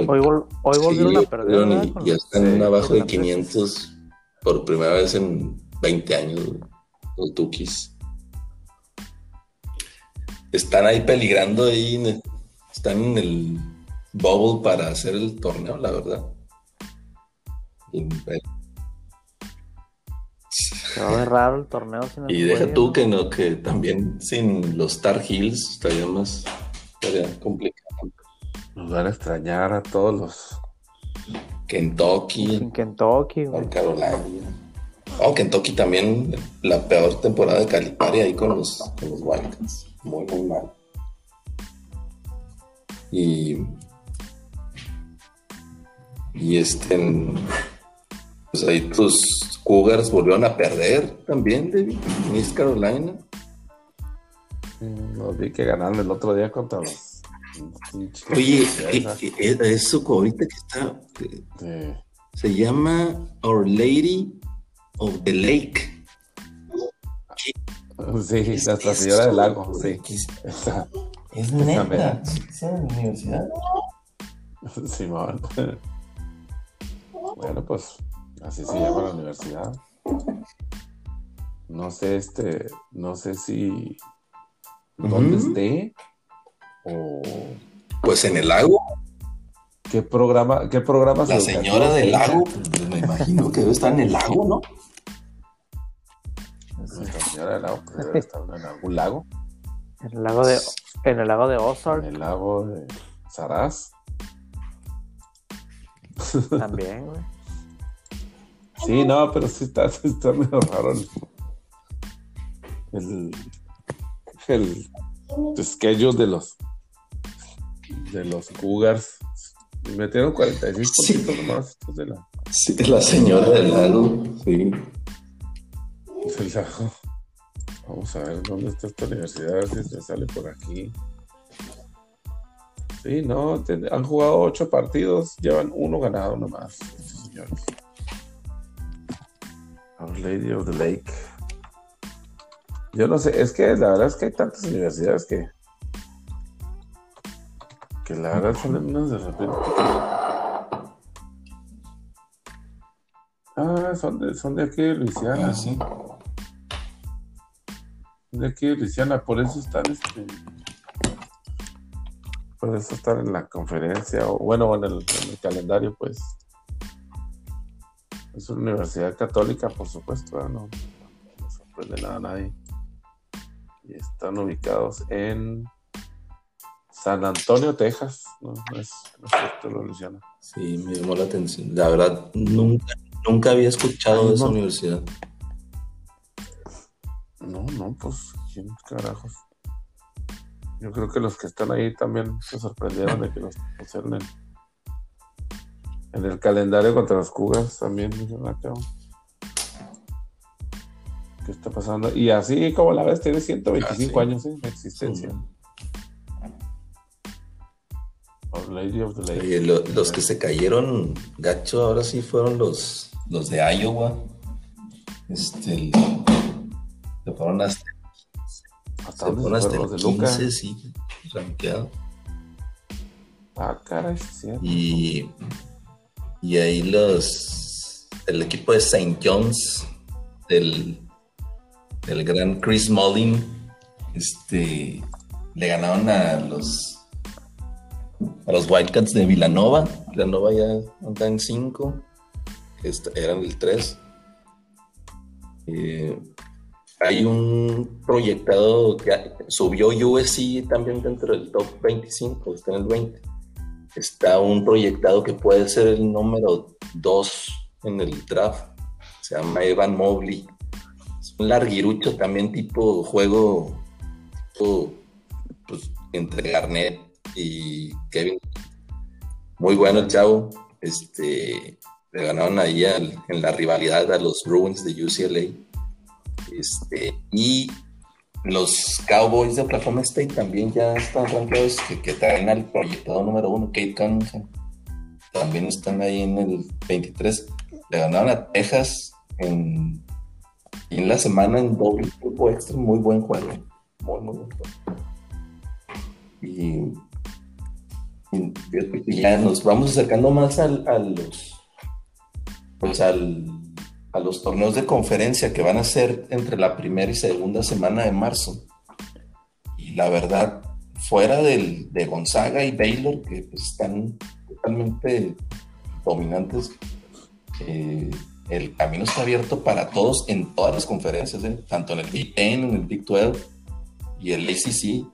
Hoy, hoy volvieron Sí, a perder. y- ya están sí, abajo de los 500 por primera vez en 20 años, los Dukis. Están ahí peligrando, ahí en el- están en el bubble para hacer el torneo, la verdad. Y, Se va a ver raro el torneo sin el y deja tú que no, que también sin los Tar Heels estaría más estaría complicado. Nos van a extrañar a todos los. Kentucky, En Kentucky, güey. North Carolina. Oh, Kentucky también, la peor temporada de Calipari ahí con los, con los Wildcats. muy, muy mal. Y, y este, pues ahí tus Cougars volvieron a perder también, David, en East Carolina. Mm, Los vi que ganaron el otro día contra los. Oye, eh, eh, eso ahorita que está, eh, Sí. se llama Our Lady of the Lake. Sí, Es- Nuestra es- Señora del Lago, sí. Es, Esa- es neta. ¿Es en la universidad? Simón. Bueno, pues así se llama la universidad. No sé, este, no sé si dónde esté o Pues en el lago, qué programa, qué programas la señora del lago, pues me imagino que debe estar en el lago, ¿no? Nuestra Señora del Lago, pues debe estar en algún lago, En el lago de, en el lago de en Ozark el lago de Saraz. también, güey. Sí, no, pero sí está, está medio raro el, el, el schedule de los de los Cougars. Metieron 46 Sí. puntos nomás estos de la, Sí, la señora del lago, sí. del lago. Vamos a ver dónde está esta universidad, a ver si se sale por aquí. Sí, no, te- han jugado ocho partidos, llevan uno ganado nomás, estos señores. Our Lady of the Lake. Yo no sé, es que la verdad es que hay tantas universidades que. Que la verdad salen unas de repente. Ah, son de, son de aquí de Luisiana. Ah, sí. De aquí de Luisiana, por eso están este. Por eso están en la conferencia, o bueno, en el, en el calendario, pues. Es una universidad católica, por supuesto, no, no sorprende nada a nadie. Y están ubicados en San Antonio, Texas. No, no es, es Luisiana. Sí, me llamó la atención. La verdad, nunca, nunca había escuchado de esa No. universidad. No, no, pues, ¿quién carajos? Yo creo que los que están ahí también se sorprendieron de que los pusieron en, en el calendario contra los Cougars también. "Ah, ¿Qué está pasando? Y así como la ves, tiene 125 Ah, sí. años ¿eh? de existencia. Our Lady of the Lake. Oye, lo- los que se cayeron gacho ahora sí fueron los, los de Iowa. Este, se fueron hasta, ¿Hasta se fueron hasta el los de Luca? 15, sí, rankeado. Ah, caray, sí. Y, y ahí los, el equipo de St. John's, del, del gran Chris Mullin, este, le ganaron a los a los Wildcats de Villanova. Villanova ya anda en 5, eran el 3. hay un proyectado que subió USC también dentro del top 25, está en el 20 está un proyectado que puede ser el número 2 en el draft. Se llama Evan Mobley. Es un larguirucho también tipo juego pues, entre Garnett y Kevin. Muy bueno el chavo. Este, le ganaron ahí en la rivalidad a los Bruins de UCLA. Este, y los Cowboys de Oklahoma State también ya están rankeados que, traen al proyectado número uno, Kate Cunningham. También están ahí en el 23. Le ganaron a Texas en, en la semana en doble tiempo extra. Muy buen juego. Muy, muy buen juego. Y ya nos vamos acercando más al, a los pues al a los torneos de conferencia que van a ser entre la primera y segunda semana de marzo. Y la verdad, fuera del, de Gonzaga y Baylor, que pues, están totalmente dominantes, eh, el camino está abierto para todos en todas las conferencias, ¿eh? tanto en el Big Ten, en el Big 12 y el ACC.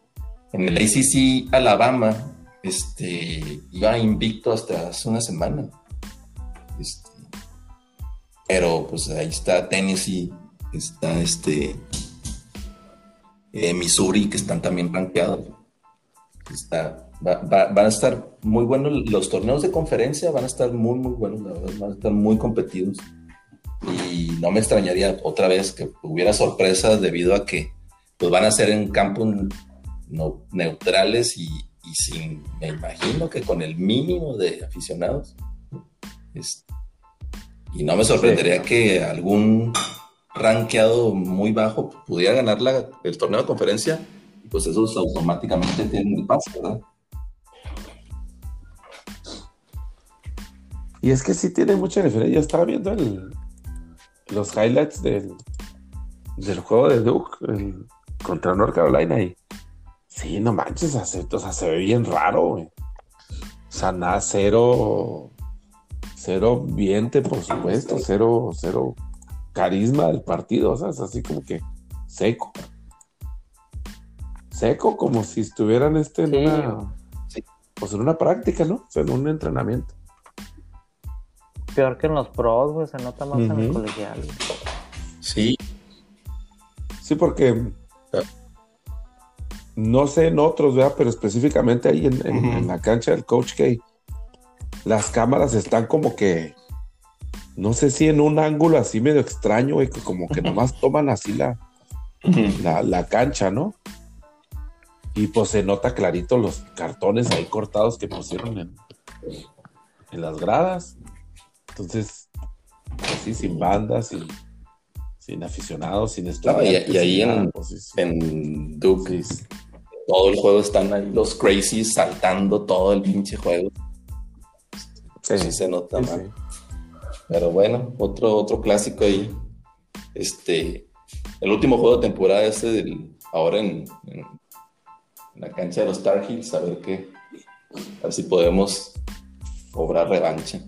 En el ACC, Alabama este, iba invicto hasta hace una semana. Este, pero pues ahí está Tennessee, está este eh, Missouri, que están también rankeados. Está, van a estar muy buenos los torneos de conferencia, van a estar muy, muy buenos, la verdad, van a estar muy competidos. Y no me extrañaría otra vez que hubiera sorpresas debido a que pues van a ser en campos neutrales y, sin, me imagino que con el mínimo de aficionados. y no me sorprendería que algún rankeado muy bajo pudiera ganar la, el torneo de conferencia, pues esos automáticamente tienen el pase, ¿verdad? Y es que sí tiene mucha diferencia. Yo estaba viendo el, los highlights del, del juego de Duke contra North Carolina y sí, no manches, o sea, se ve bien raro, güey. O sea, nada, cero, cero viente, por supuesto, cero, cero carisma del partido, o sea, es así como que seco. Seco, como si estuvieran este en una, pues en una práctica, ¿no? O sea, en un entrenamiento. Peor que en los pros, güey, se nota más en el colegial. Sí. Sí, porque no sé en otros, ¿verdad? Pero específicamente ahí en, la cancha del Coach K, las cámaras están como que, no sé si en un ángulo así medio extraño, güey, que como que nomás toman así la, la, cancha, ¿no? Y pues se nota clarito los cartones ahí cortados que pusieron en, en las gradas. Entonces, así sin bandas, sin, sin aficionados, sin estudiantes. y, ahí en, pues en, Duke, todo el juego están ahí los crazies saltando todo el pinche juego. Sí, se nota mal. Pero bueno, otro, otro clásico ahí. Este, el último juego de temporada este del, ahora en, en la cancha de los Star Hills, a ver qué, a ver si podemos cobrar revancha.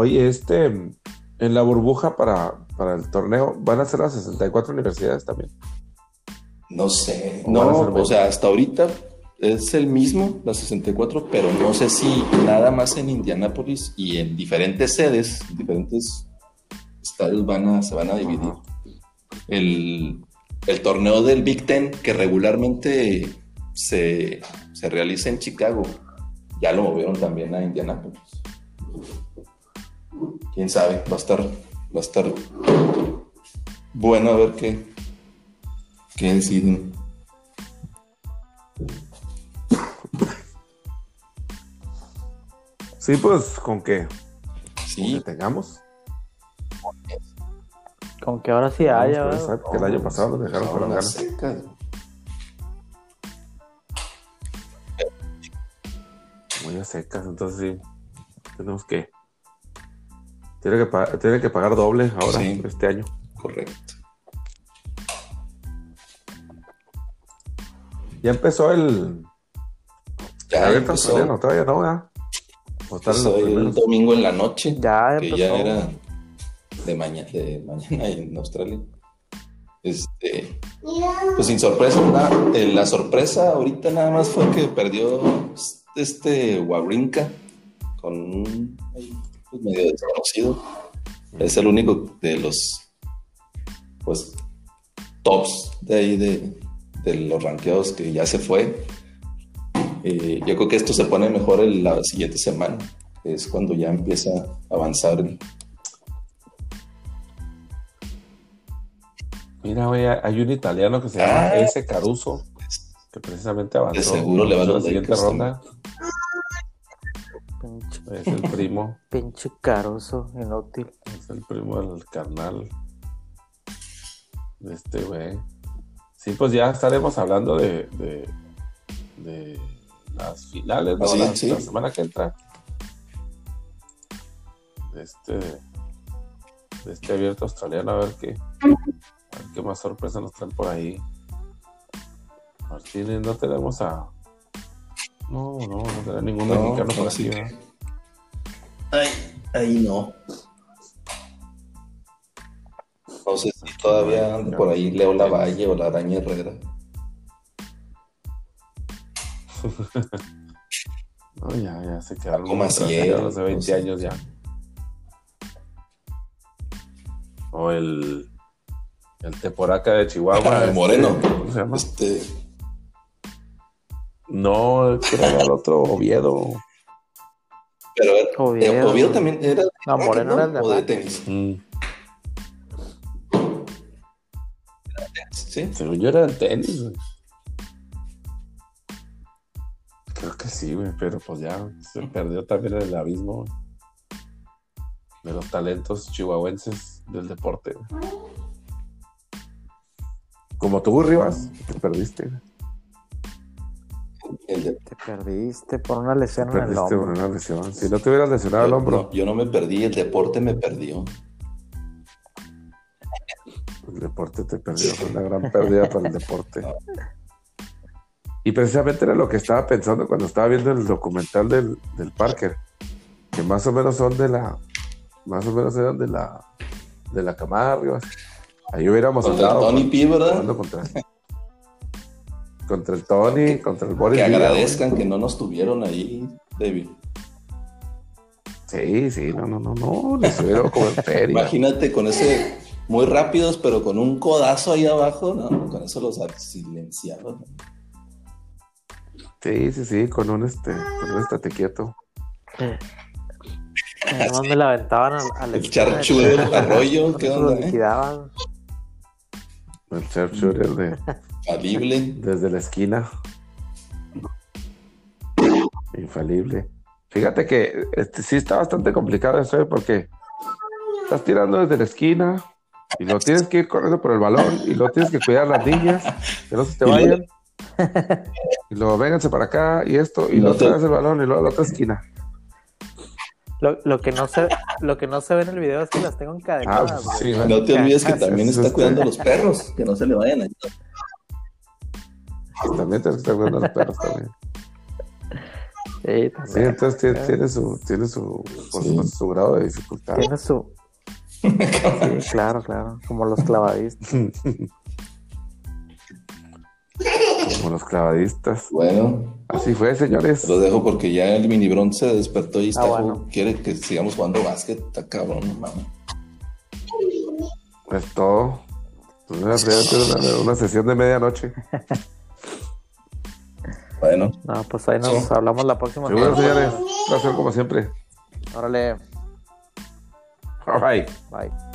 Oye, este, en la burbuja para, el torneo, ¿van a ser las 64 universidades también? No sé, no, o sea, hasta ahorita es el mismo, las 64, pero no sé si nada más en Indianápolis y en diferentes sedes, diferentes estadios van a, se van a dividir. El, torneo del Big Ten, que regularmente se, se realiza en Chicago, ya lo movieron también a Indianápolis quién sabe, va a estar, va a estar bueno a ver qué, qué deciden. Sí, pues con que, sí. tengamos. Con que ahora sí haya. que el año pasado lo dejaron con las ganas. Muy secas, entonces sí. Tenemos que tiene que, tiene que pagar doble ahora, este año. Correcto. Ya empezó el. Ya, empezó. No, todavía no, ¿verdad? el domingo en la noche. Ya Que ya era de, mañana de mañana en Australia. Este, pues sin sorpresa, eh, la sorpresa ahorita nada más fue que perdió este Wawrinka con un pues, medio desconocido. Es el único de los pues tops de ahí de, los ranqueados que ya se fue. Eh, yo creo que esto se pone mejor en la siguiente semana, es cuando ya empieza a avanzar. Mira, güey, hay un italiano que se llama ah. ese Caruso, que precisamente avanzó. seguro le va a la siguiente ronda. Es el primo. Pinche caroso, inútil. Es el primo del carnal. De este güey. Sí, pues ya estaremos hablando de, de, las finales, ¿no? la, semana que entra. De este, de este abierto australiano, a ver qué, a ver qué más sorpresa nos traen por ahí. Martínez, no tenemos a. No, no, no tenemos ningún mexicano por aquí. Ay, ahí no. No sé si todavía anda por ahí Leo Lavalle o la Araña Herrera. no, ya, ya se quedaron. Como así, de 20 años ya. O el. El Teporaca de Chihuahua. El Moreno. este, ¿Cómo se llama? Este, No, era el otro Oviedo. pero Oviedo. eh, Oviedo también era. No, Moreno era el de o de tenis. Mm, Sí. según yo era el tenis, güey. Creo que sí, güey, pero pues ya se perdió también en el abismo güey, de los talentos chihuahuenses del deporte. güey. Como tú, Rivas, te perdiste. güey. El de- Te perdiste por una lesión en el Perdiste por hombro. una lesión. Si no te hubieras lesionado el hombro, No, yo no me perdí, el deporte me perdió. el deporte te perdió. Fue una gran pérdida para el deporte. Y precisamente era lo que estaba pensando cuando estaba viendo el documental del, del Parker, que más o menos son de la, más o menos eran de la, de la camada, Rivas. Ahí hubiéramos andado Tony P, ¿verdad? contra, contra el Tony, contra el Boris Que Villa, agradezcan que no nos tuvieron ahí, David. Sí, sí, no, no, no, no, les hubiera como en feria. Imagínate con ese, muy rápidos, pero con un codazo ahí abajo, ¿no? Con eso los silenciaron. Sí, sí, sí, con un este, con un estate quieto. Además me la aventaban al, al El charchudo del arroyo, ¿qué onda, eh? liquidaban. El sharpshooter de, Falible. desde la esquina. Infalible. Fíjate que este, sí está bastante complicado eso, ¿eh? porque estás tirando desde la esquina y lo tienes que ir corriendo por el balón y luego tienes que cuidar las niñas, que no se te Y luego- vayan. Y luego vénganse para acá y esto, y luego te- traes el balón y luego a la otra esquina. Lo, lo que no se, lo que no se ve en el video es que las tengo Ah, encadenadas. pues sí, güey. No te olvides que también es está cuidando a los perros, que no se le vayan a También tienes que estar cuidando a los perros también. Sí, entonces tiene, tiene su, tiene su, supuesto, su grado de dificultad. Tiene su. Sí, claro, claro. Como los clavadistas. Como los clavadistas. Bueno, Así fue, señores. lo dejo porque ya el mini Bron se despertó y está Ah, bueno. jug- quiere que sigamos jugando básquet. Está cabrón, no mames. Es todo. Pues una, una sesión de medianoche. Bueno, No, pues ahí nos Sí. hablamos la próxima. Seguro, semana. señores. Placer como siempre. Órale, Bye. bye.